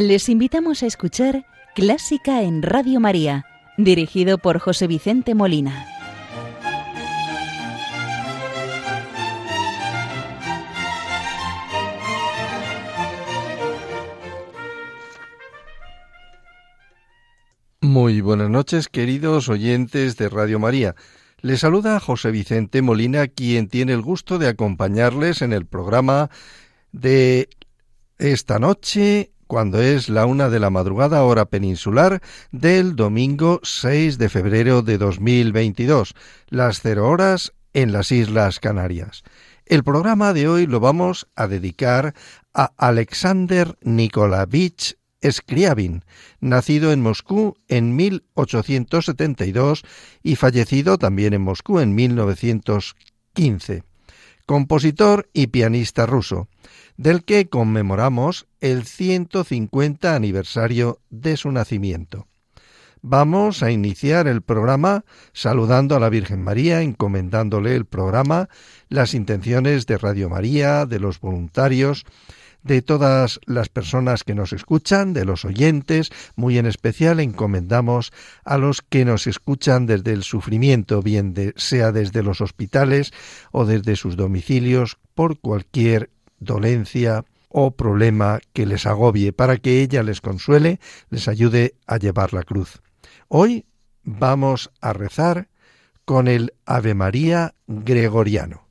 Les invitamos a escuchar Clásica en Radio María, dirigido por José Vicente Molina. Muy buenas noches, queridos oyentes de Radio María. Les saluda José Vicente Molina, quien tiene el gusto de acompañarles en el programa de esta noche cuando es la una de la madrugada hora peninsular del domingo 6 de febrero de 2022, las cero horas en las Islas Canarias. El programa de hoy lo vamos a dedicar a Alexander Nikolavich Scriabin, nacido en Moscú en 1872 y fallecido también en Moscú en 1915. Compositor y pianista ruso del que conmemoramos el 150 aniversario de su nacimiento. Vamos a iniciar el programa saludando a la Virgen María, encomendándole el programa, las intenciones de Radio María, de los voluntarios, de todas las personas que nos escuchan, de los oyentes, muy en especial encomendamos a los que nos escuchan desde el sufrimiento, bien sea desde los hospitales o desde sus domicilios, por cualquier dolencia o problema que les agobie, para que ella les consuele, les ayude a llevar la cruz. Hoy vamos a rezar con el Ave María gregoriano.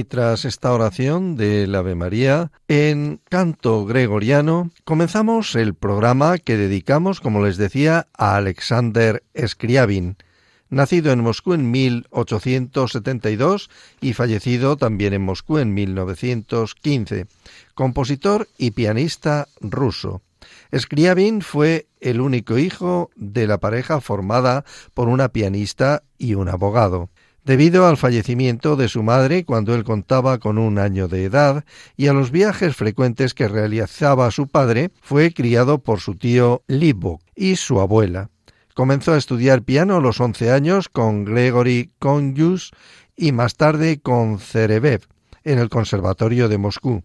Y tras esta oración del Ave María en canto gregoriano, comenzamos el programa que dedicamos, como les decía, a Alexander Scriabin, nacido en Moscú en 1872 y fallecido también en Moscú en 1915, compositor y pianista ruso. Scriabin fue el único hijo de la pareja formada por una pianista y un abogado debido al fallecimiento de su madre cuando él contaba con un año de edad y a los viajes frecuentes que realizaba su padre, fue criado por su tío Libok y su abuela. Comenzó a estudiar piano a los once años con Gregory Konyus y más tarde con Cerebev en el Conservatorio de Moscú.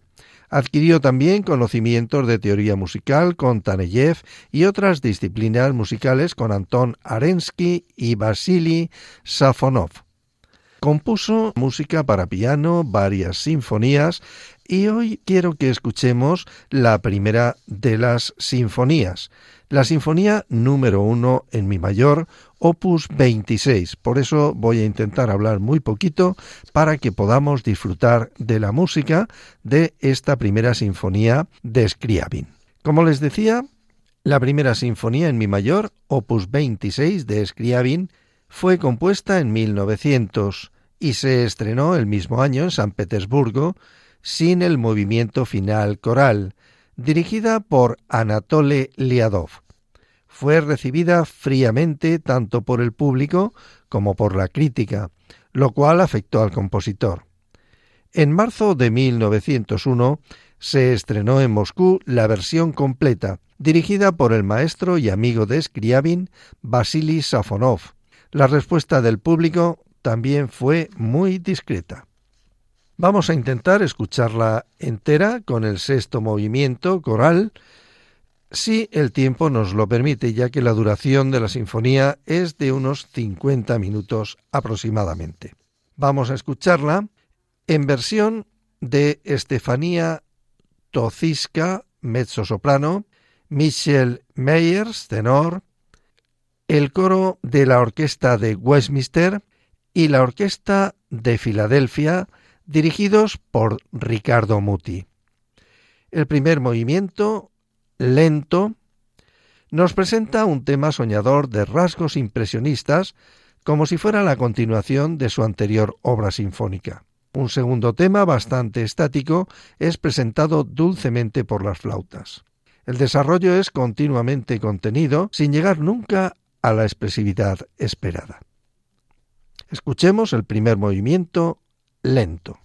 Adquirió también conocimientos de teoría musical con Taneyev y otras disciplinas musicales con Anton Arensky y Vasily Safonov. Compuso música para piano, varias sinfonías y hoy quiero que escuchemos la primera de las sinfonías, la sinfonía número uno en mi mayor, opus 26. Por eso voy a intentar hablar muy poquito para que podamos disfrutar de la música de esta primera sinfonía de Scriabin. Como les decía, la primera sinfonía en mi mayor, opus 26 de Scriabin, fue compuesta en 1900 y se estrenó el mismo año en San Petersburgo sin el movimiento final coral, dirigida por Anatole Liadov. Fue recibida fríamente tanto por el público como por la crítica, lo cual afectó al compositor. En marzo de 1901 se estrenó en Moscú la versión completa, dirigida por el maestro y amigo de Scriabin, Vasily Safonov. La respuesta del público también fue muy discreta. Vamos a intentar escucharla entera con el sexto movimiento coral, si el tiempo nos lo permite, ya que la duración de la sinfonía es de unos 50 minutos aproximadamente. Vamos a escucharla en versión de Estefanía Toziska, mezzo-soprano, Michelle Meyers, tenor, el coro de la Orquesta de Westminster y la Orquesta de Filadelfia, dirigidos por Ricardo Muti. El primer movimiento, lento, nos presenta un tema soñador de rasgos impresionistas, como si fuera la continuación de su anterior obra sinfónica. Un segundo tema, bastante estático, es presentado dulcemente por las flautas. El desarrollo es continuamente contenido, sin llegar nunca a la expresividad esperada. Escuchemos el primer movimiento lento.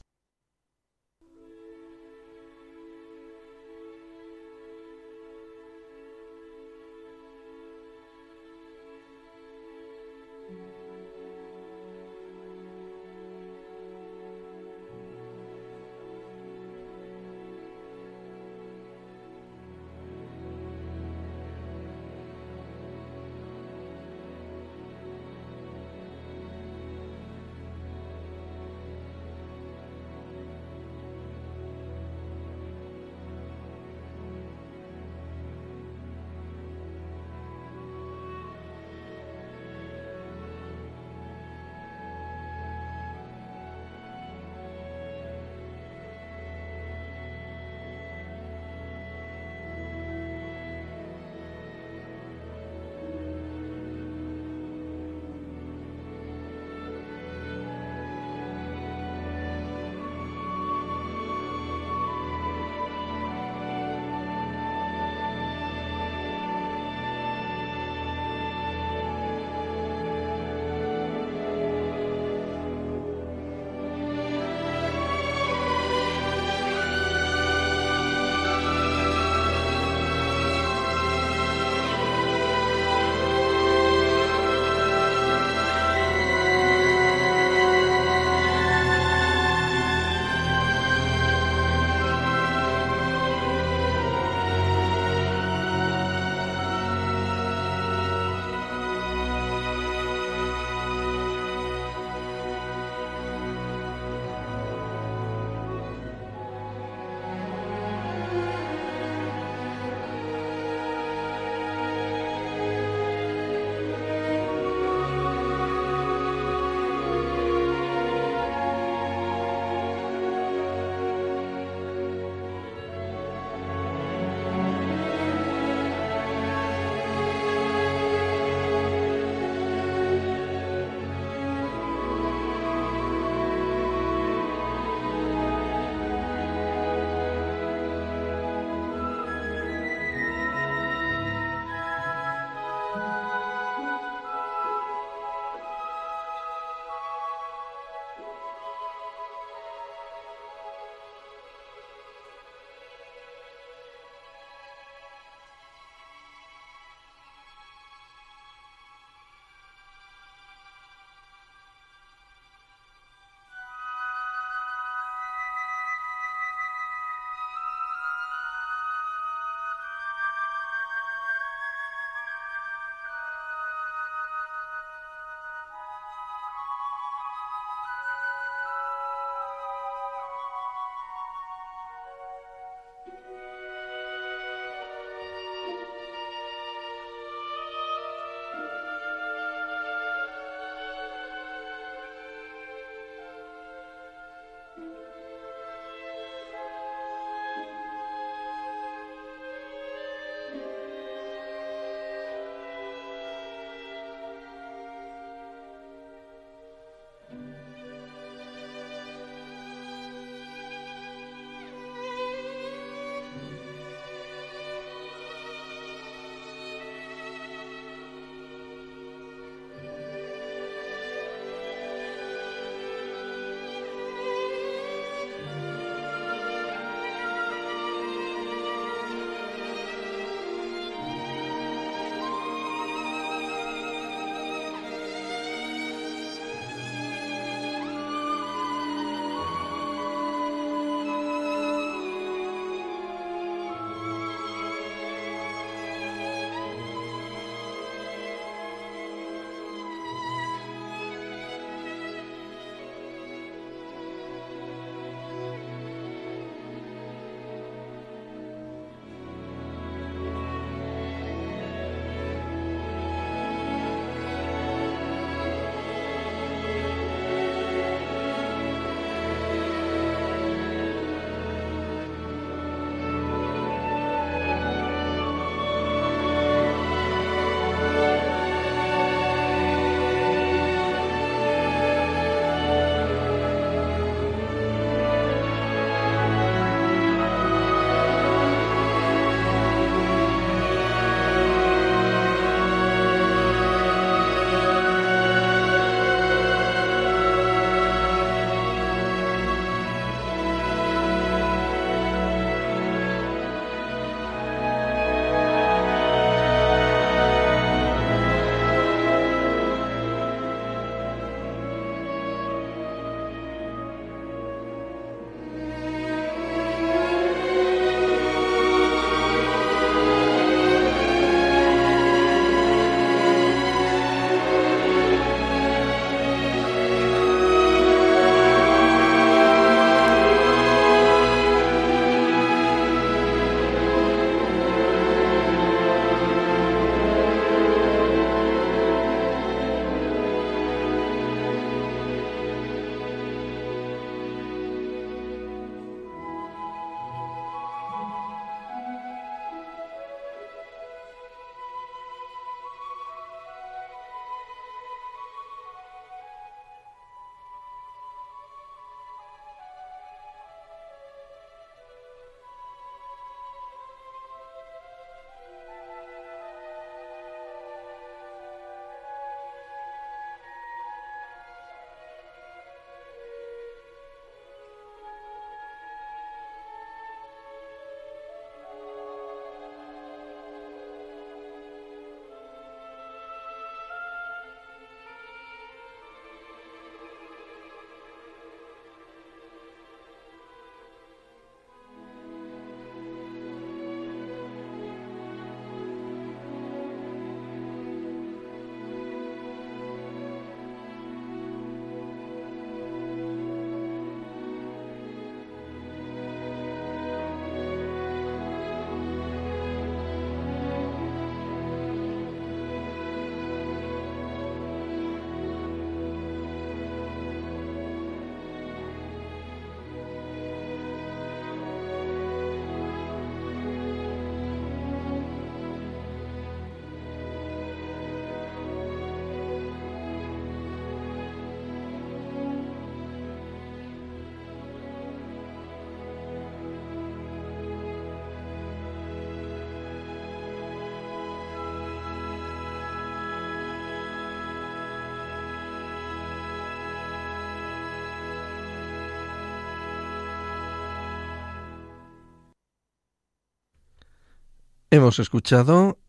Hemos escuchado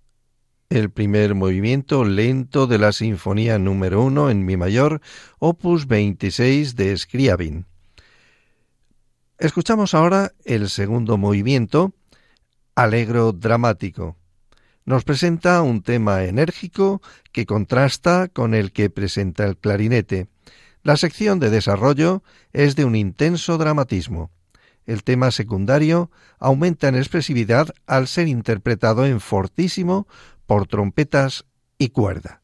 el primer movimiento lento de la Sinfonía número 1 en Mi mayor, opus 26 de Scriabin. Escuchamos ahora el segundo movimiento, alegro dramático. Nos presenta un tema enérgico que contrasta con el que presenta el clarinete. La sección de desarrollo es de un intenso dramatismo. El tema secundario aumenta en expresividad al ser interpretado en fortísimo por trompetas y cuerda.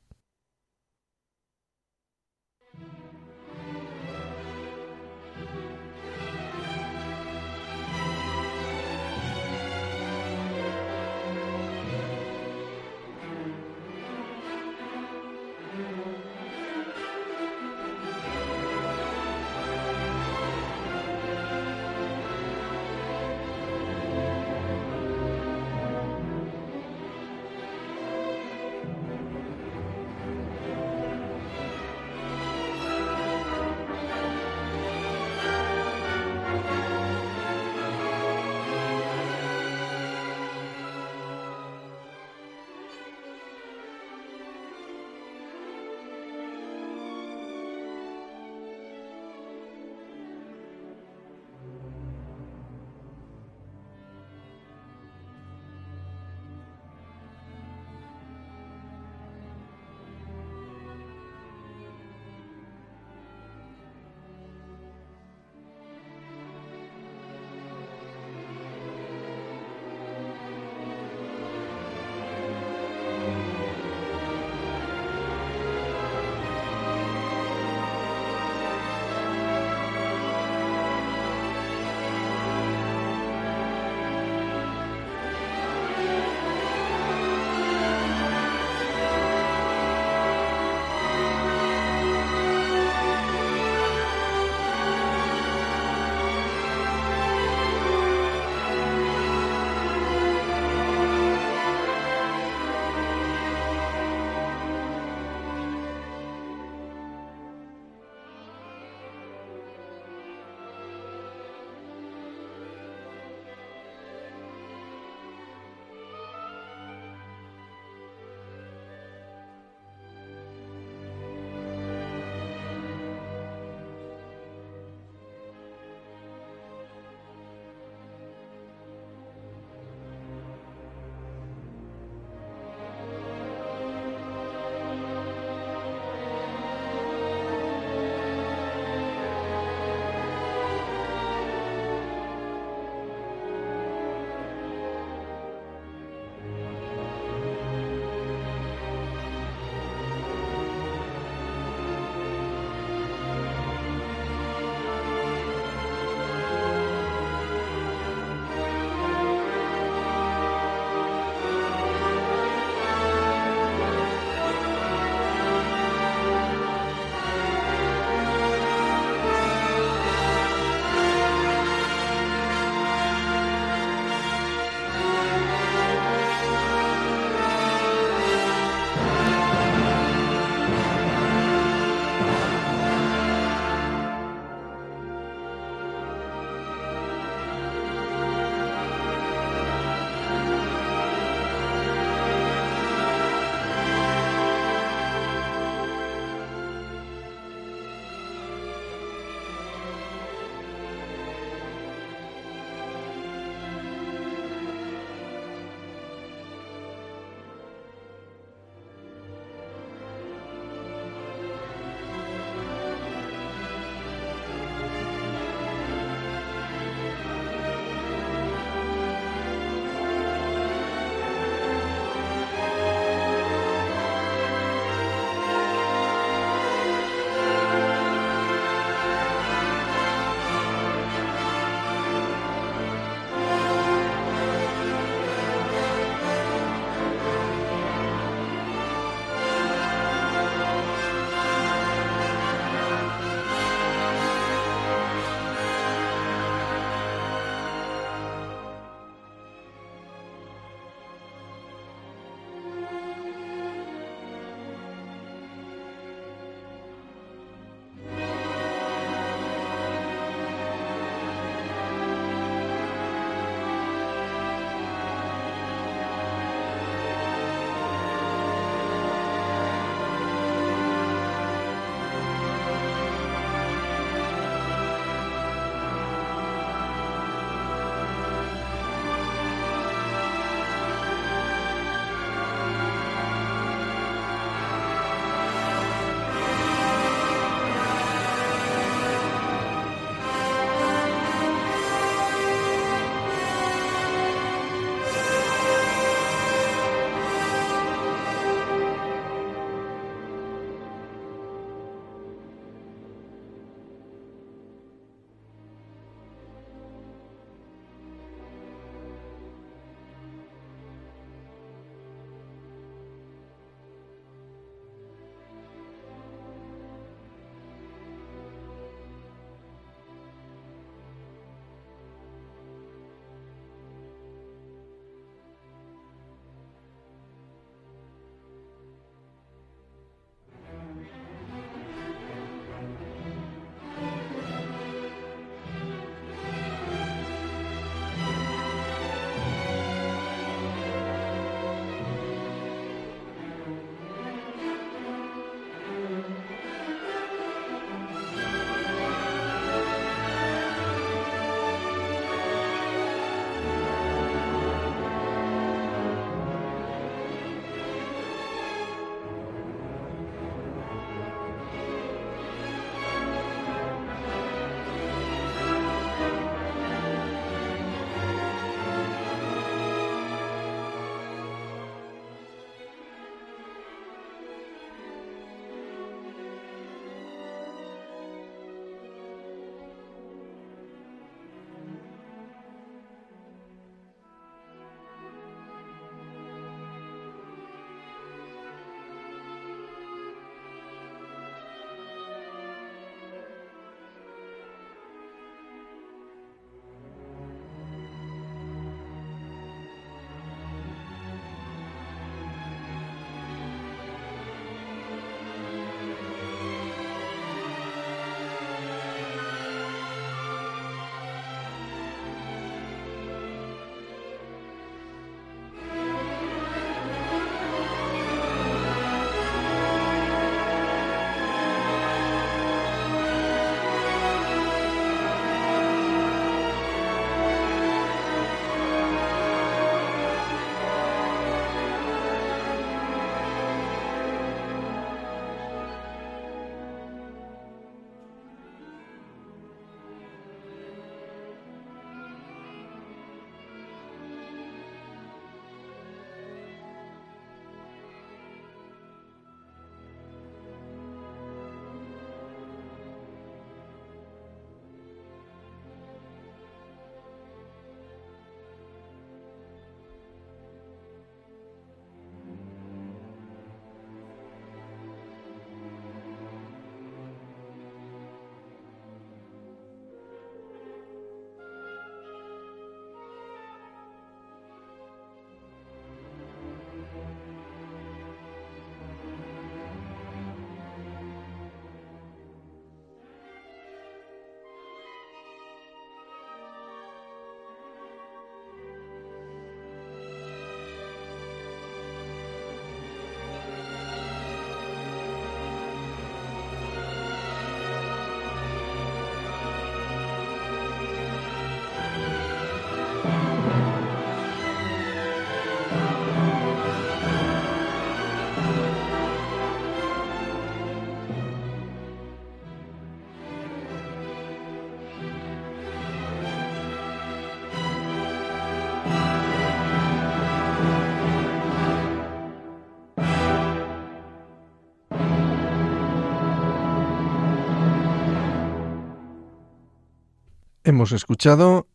Hemos escuchado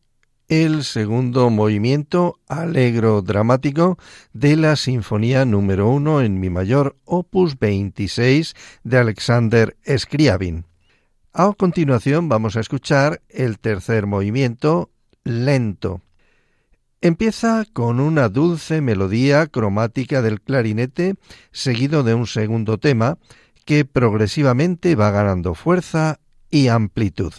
el segundo movimiento alegro dramático de la Sinfonía número 1 en Mi mayor, opus 26 de Alexander Scriabin. A continuación vamos a escuchar el tercer movimiento lento. Empieza con una dulce melodía cromática del clarinete seguido de un segundo tema que progresivamente va ganando fuerza y amplitud.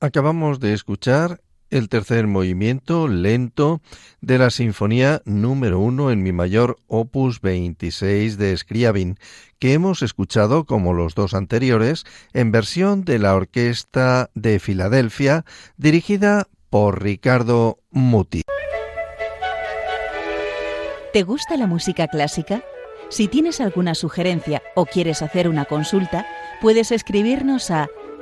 Acabamos de escuchar el tercer movimiento lento de la Sinfonía número 1 en mi mayor opus 26 de Scriabin, que hemos escuchado como los dos anteriores en versión de la Orquesta de Filadelfia dirigida por Ricardo Muti. ¿Te gusta la música clásica? Si tienes alguna sugerencia o quieres hacer una consulta, puedes escribirnos a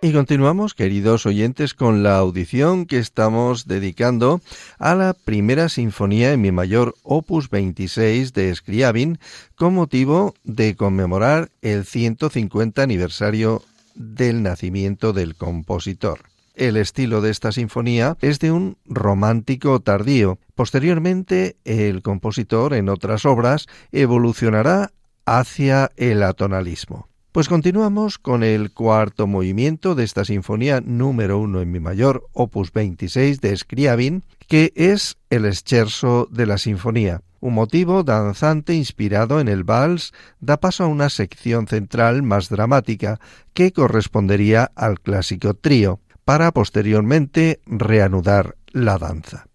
Y continuamos, queridos oyentes, con la audición que estamos dedicando a la primera sinfonía en mi mayor opus 26 de Scriabin con motivo de conmemorar el 150 aniversario del nacimiento del compositor. El estilo de esta sinfonía es de un romántico tardío. Posteriormente, el compositor en otras obras evolucionará hacia el atonalismo. Pues continuamos con el cuarto movimiento de esta sinfonía número uno en mi mayor, opus 26 de Scriabin, que es el scherzo de la sinfonía. Un motivo danzante inspirado en el vals da paso a una sección central más dramática que correspondería al clásico trío, para posteriormente reanudar la danza.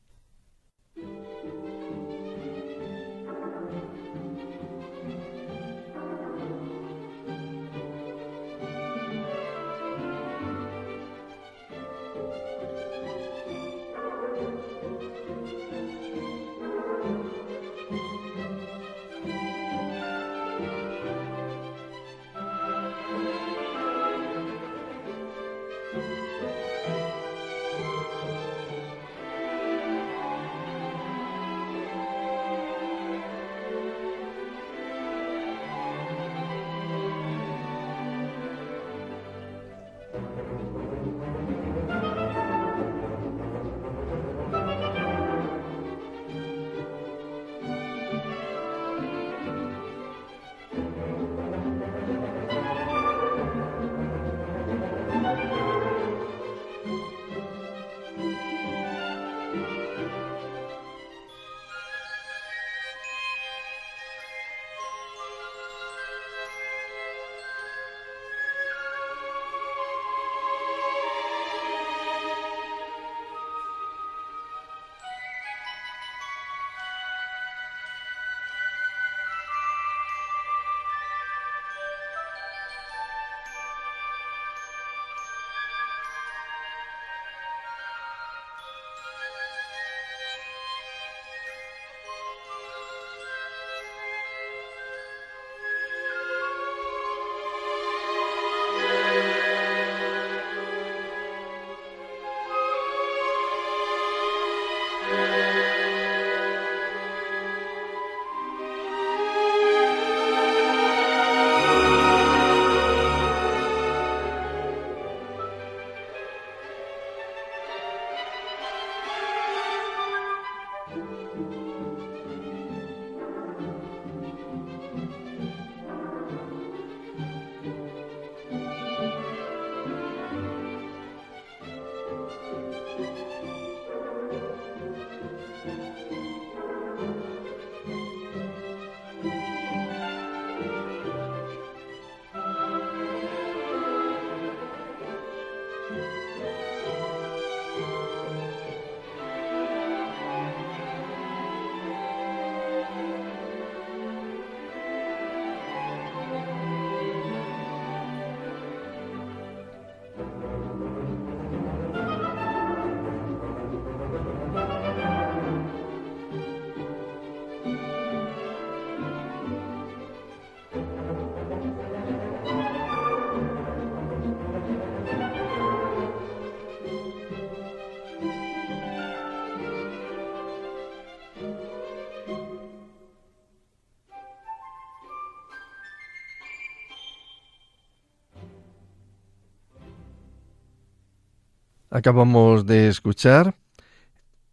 Acabamos de escuchar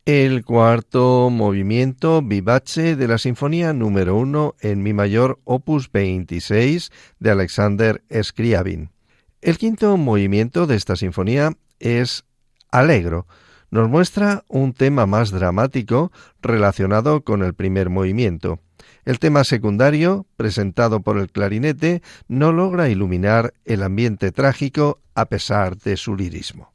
el cuarto movimiento vivace de la Sinfonía número 1 en Mi mayor opus 26 de Alexander Scriabin. El quinto movimiento de esta sinfonía es Alegro. Nos muestra un tema más dramático relacionado con el primer movimiento. El tema secundario, presentado por el clarinete, no logra iluminar el ambiente trágico a pesar de su lirismo.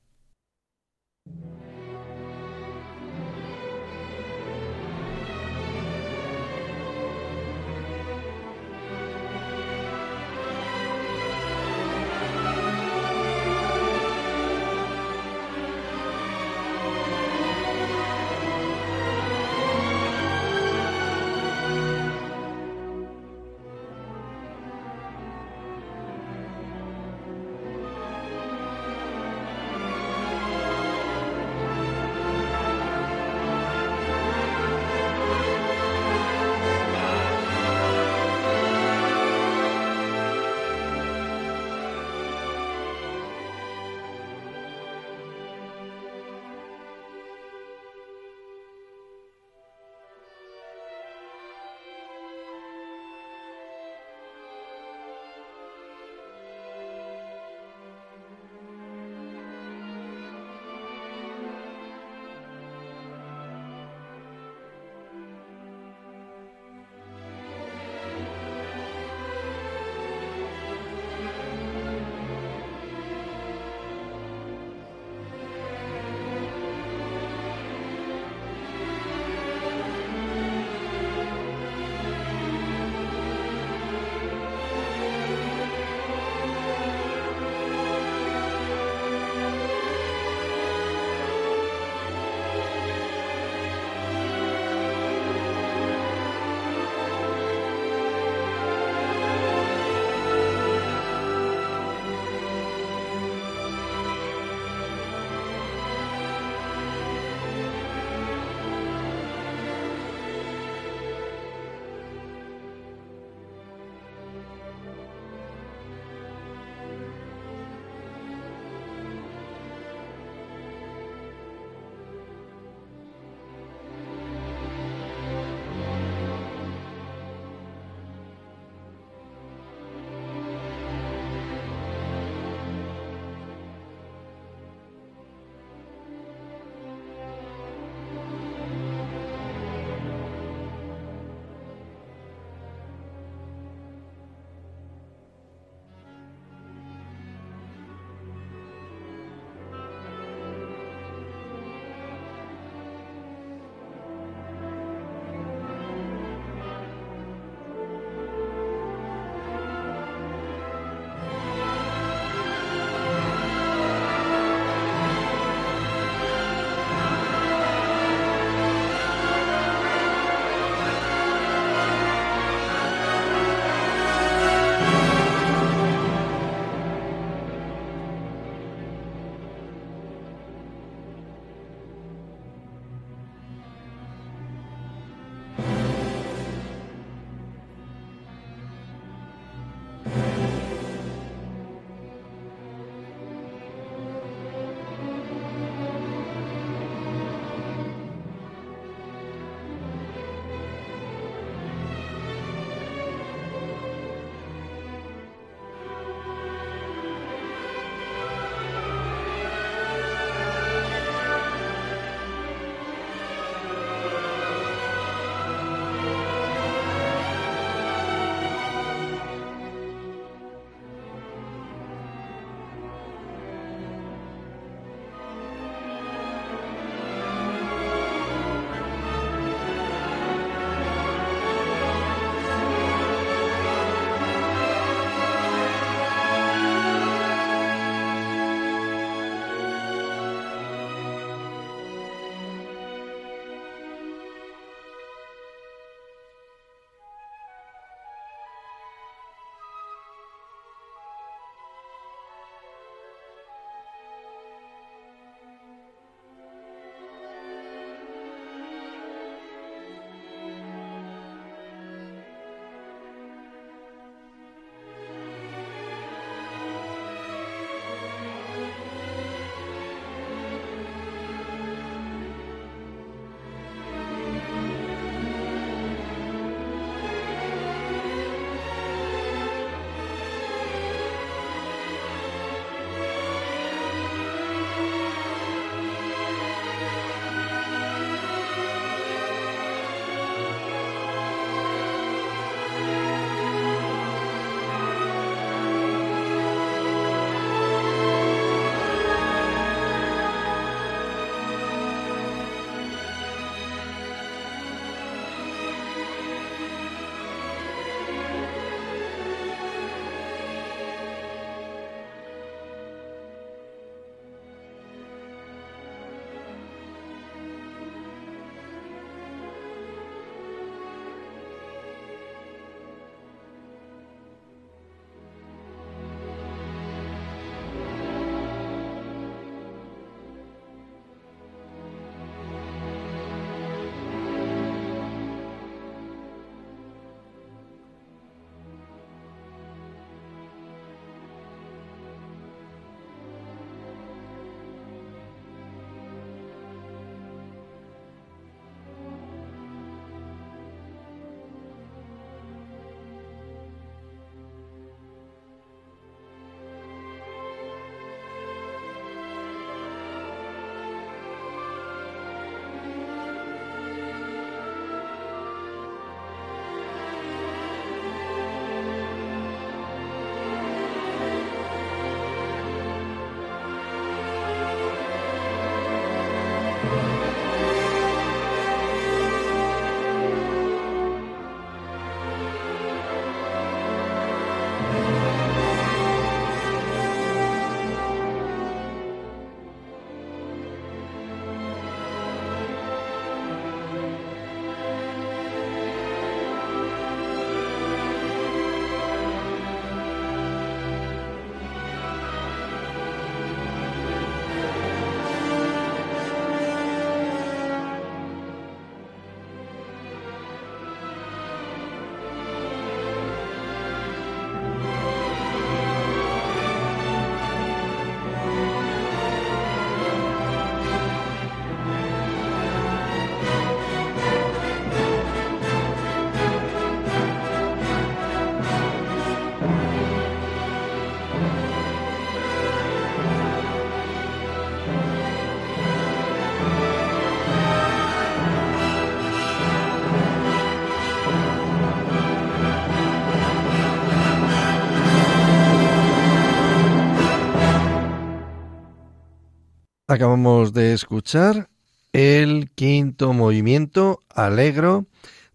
Acabamos de escuchar el quinto movimiento alegro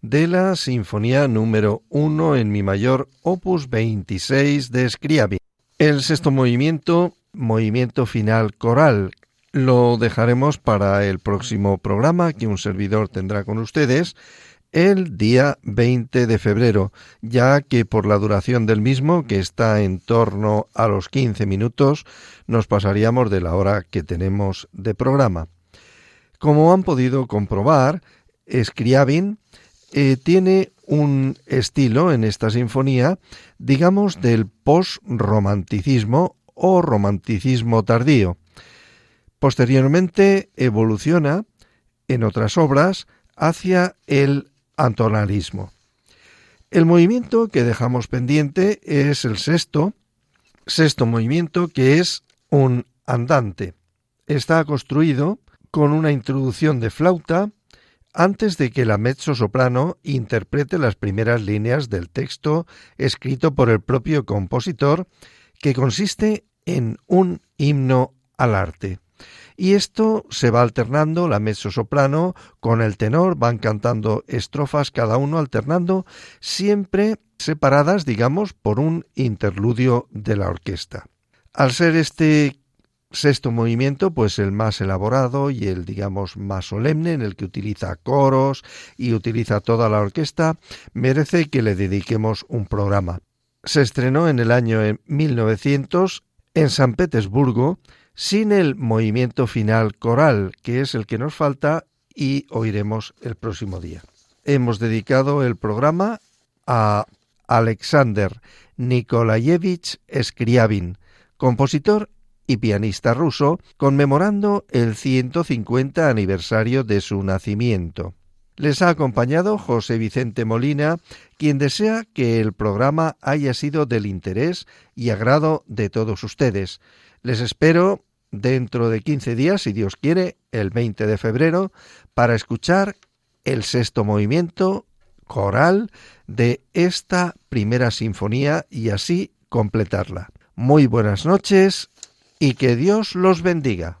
de la Sinfonía número 1 en Mi mayor, opus 26 de Scriabin. El sexto movimiento, movimiento final coral, lo dejaremos para el próximo programa que un servidor tendrá con ustedes el día 20 de febrero, ya que por la duración del mismo, que está en torno a los 15 minutos, nos pasaríamos de la hora que tenemos de programa. Como han podido comprobar, Scriabin eh, tiene un estilo en esta sinfonía, digamos, del post-romanticismo o romanticismo tardío. Posteriormente evoluciona en otras obras hacia el antonalismo. El movimiento que dejamos pendiente es el sexto, sexto movimiento que es un andante. Está construido con una introducción de flauta antes de que la mezzo soprano interprete las primeras líneas del texto escrito por el propio compositor, que consiste en un himno al arte. Y esto se va alternando, la mezzo soprano con el tenor, van cantando estrofas cada uno alternando, siempre separadas, digamos, por un interludio de la orquesta. Al ser este sexto movimiento, pues el más elaborado y el, digamos, más solemne, en el que utiliza coros y utiliza toda la orquesta, merece que le dediquemos un programa. Se estrenó en el año 1900 en San Petersburgo sin el movimiento final coral, que es el que nos falta y oiremos el próximo día. Hemos dedicado el programa a Alexander Nikolayevich Scriabin, compositor y pianista ruso, conmemorando el 150 aniversario de su nacimiento. Les ha acompañado José Vicente Molina, quien desea que el programa haya sido del interés y agrado de todos ustedes. Les espero dentro de 15 días, si Dios quiere, el 20 de febrero, para escuchar el sexto movimiento coral de esta primera sinfonía y así completarla. Muy buenas noches y que Dios los bendiga.